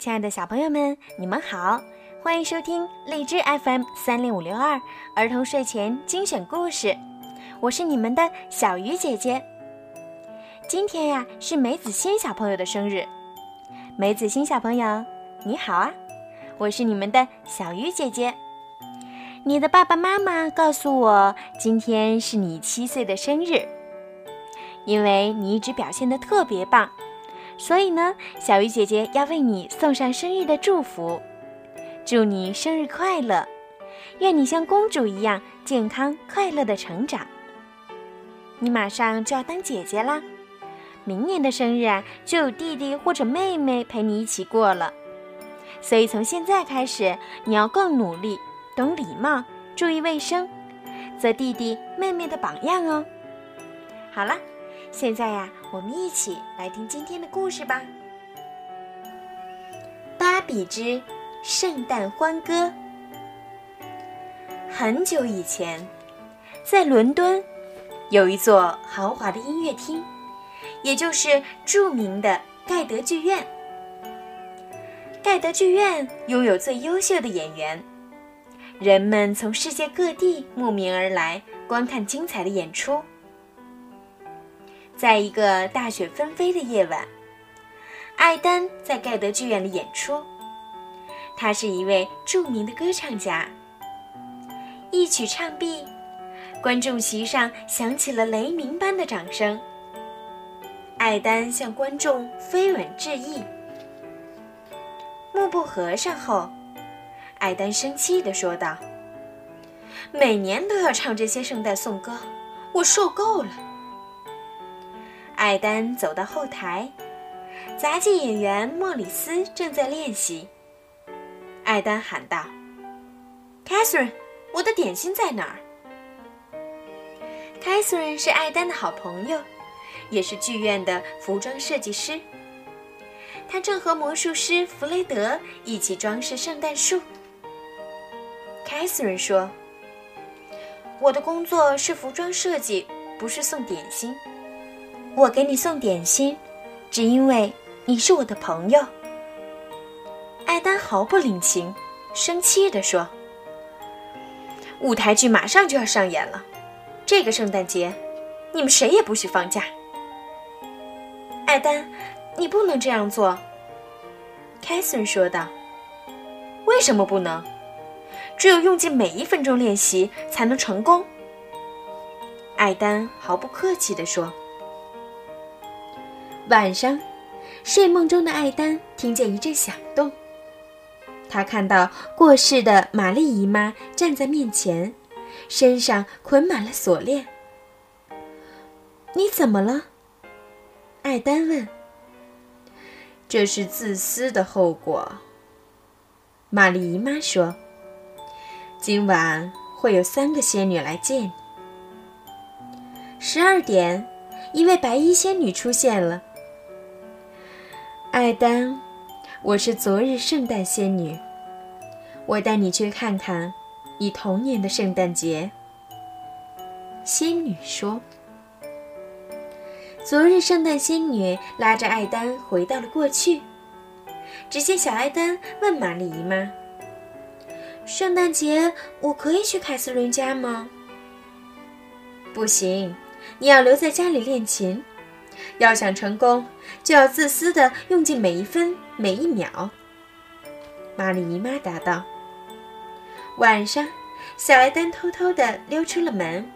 亲爱的小朋友们，你们好，欢迎收听荔枝 FM 三零五六二儿童睡前精选故事，我是你们的小鱼姐姐。今天呀是梅子欣小朋友的生日，梅子欣小朋友你好啊，我是你们的小鱼姐姐。你的爸爸妈妈告诉我，今天是你七岁的生日，因为你一直表现的特别棒。所以呢，小鱼姐姐要为你送上生日的祝福，祝你生日快乐，愿你像公主一样健康快乐的成长。你马上就要当姐姐啦，明年的生日啊，就有弟弟或者妹妹陪你一起过了。所以从现在开始，你要更努力，懂礼貌，注意卫生，做弟弟妹妹的榜样哦。好了。现在呀，我们一起来听今天的故事吧。《芭比之圣诞欢歌》。很久以前，在伦敦，有一座豪华的音乐厅，也就是著名的盖德剧院。盖德剧院拥有最优秀的演员，人们从世界各地慕名而来，观看精彩的演出。在一个大雪纷飞的夜晚，艾丹在盖德剧院里演出。他是一位著名的歌唱家。一曲唱毕，观众席上响起了雷鸣般的掌声。艾丹向观众飞吻致意。幕布合上后，艾丹生气地说道：“每年都要唱这些圣诞颂歌，我受够了。”艾丹走到后台，杂技演员莫里斯正在练习。艾丹喊道：“Catherine，我的点心在哪儿？”Catherine 是艾丹的好朋友，也是剧院的服装设计师。他正和魔术师弗雷德一起装饰圣诞树。Catherine 说：“我的工作是服装设计，不是送点心。”我给你送点心，只因为你是我的朋友。艾丹毫不领情，生气地说：“舞台剧马上就要上演了，这个圣诞节，你们谁也不许放假。”艾丹，你不能这样做。”凯森说道。“为什么不能？只有用尽每一分钟练习，才能成功。”艾丹毫不客气地说。晚上，睡梦中的艾丹听见一阵响动。他看到过世的玛丽姨妈站在面前，身上捆满了锁链。“你怎么了？”艾丹问。“这是自私的后果。”玛丽姨妈说。“今晚会有三个仙女来见你。”十二点，一位白衣仙女出现了。艾丹，我是昨日圣诞仙女。我带你去看看你童年的圣诞节。仙女说：“昨日圣诞仙女拉着艾丹回到了过去。只见小艾丹问玛丽姨妈：‘圣诞节我可以去凯瑟琳家吗？’不行，你要留在家里练琴。”要想成功，就要自私的用尽每一分每一秒。玛丽姨妈答道。晚上，小艾丹偷偷的溜出了门，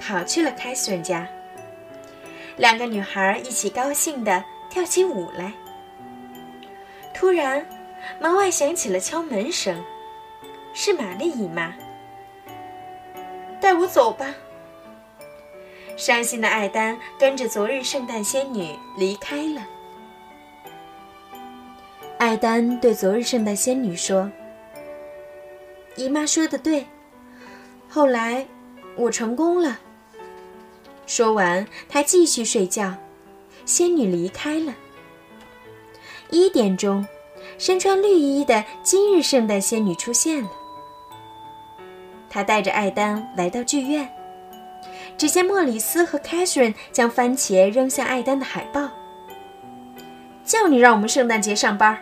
跑去了凯瑟琳家。两个女孩一起高兴的跳起舞来。突然，门外响起了敲门声，是玛丽姨妈。带我走吧。伤心的艾丹跟着昨日圣诞仙女离开了。艾丹对昨日圣诞仙女说：“姨妈说的对，后来我成功了。”说完，他继续睡觉。仙女离开了。一点钟，身穿绿衣的今日圣诞仙女出现了。她带着艾丹来到剧院。只见莫里斯和凯瑟琳将番茄扔向艾丹的海报，叫你让我们圣诞节上班。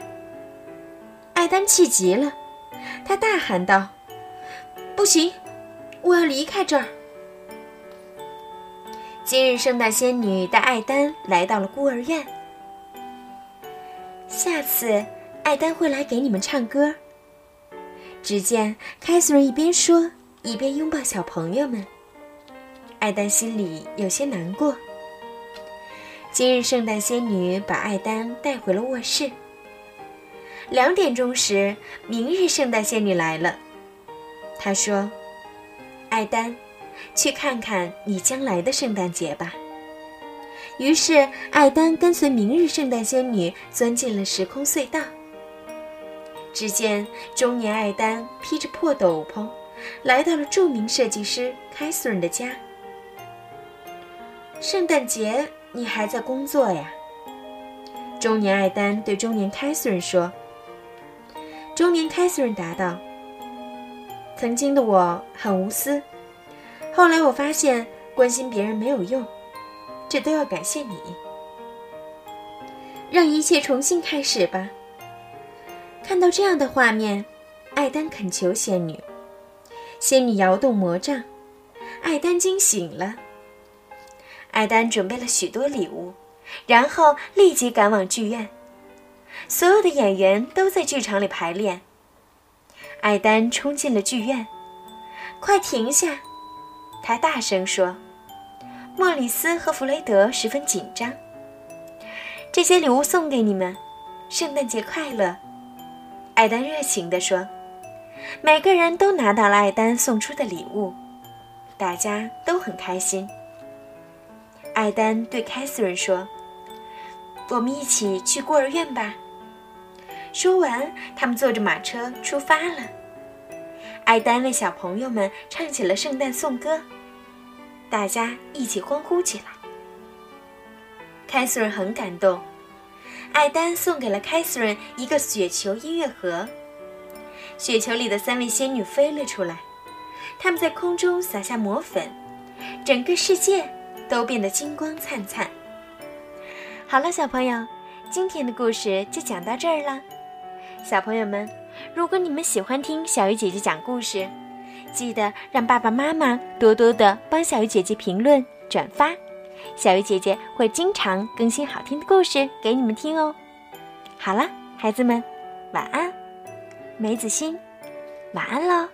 艾丹气极了，他大喊道：“不行，我要离开这儿！”今日圣诞仙女带艾丹来到了孤儿院。下次，艾丹会来给你们唱歌。只见凯瑟琳一边说，一边拥抱小朋友们。艾丹心里有些难过。今日圣诞仙女把艾丹带回了卧室。两点钟时，明日圣诞仙女来了。她说：“艾丹，去看看你将来的圣诞节吧。”于是，艾丹跟随明日圣诞仙女钻进了时空隧道。只见中年艾丹披着破斗篷，来到了著名设计师凯瑟琳的家。圣诞节你还在工作呀？中年艾丹对中年凯瑟琳说。中年凯瑟琳答道：“曾经的我很无私，后来我发现关心别人没有用，这都要感谢你。让一切重新开始吧。”看到这样的画面，艾丹恳求仙女。仙女摇动魔杖，艾丹惊醒了。艾丹准备了许多礼物，然后立即赶往剧院。所有的演员都在剧场里排练。艾丹冲进了剧院，快停下！他大声说：“莫里斯和弗雷德十分紧张。这些礼物送给你们，圣诞节快乐！”艾丹热情地说。每个人都拿到了艾丹送出的礼物，大家都很开心。艾丹对凯瑟琳说：“我们一起去孤儿院吧。”说完，他们坐着马车出发了。艾丹为小朋友们唱起了圣诞颂歌，大家一起欢呼起来。凯瑟琳很感动，艾丹送给了凯瑟琳一个雪球音乐盒，雪球里的三位仙女飞了出来，她们在空中撒下魔粉，整个世界都变得金光灿灿。好了，小朋友，今天的故事就讲到这儿了。小朋友们，如果你们喜欢听小鱼姐姐讲故事，记得让爸爸妈妈多多的帮小鱼姐姐评论、转发，小鱼姐姐会经常更新好听的故事给你们听哦。好了，孩子们，晚安，梅子心，晚安喽。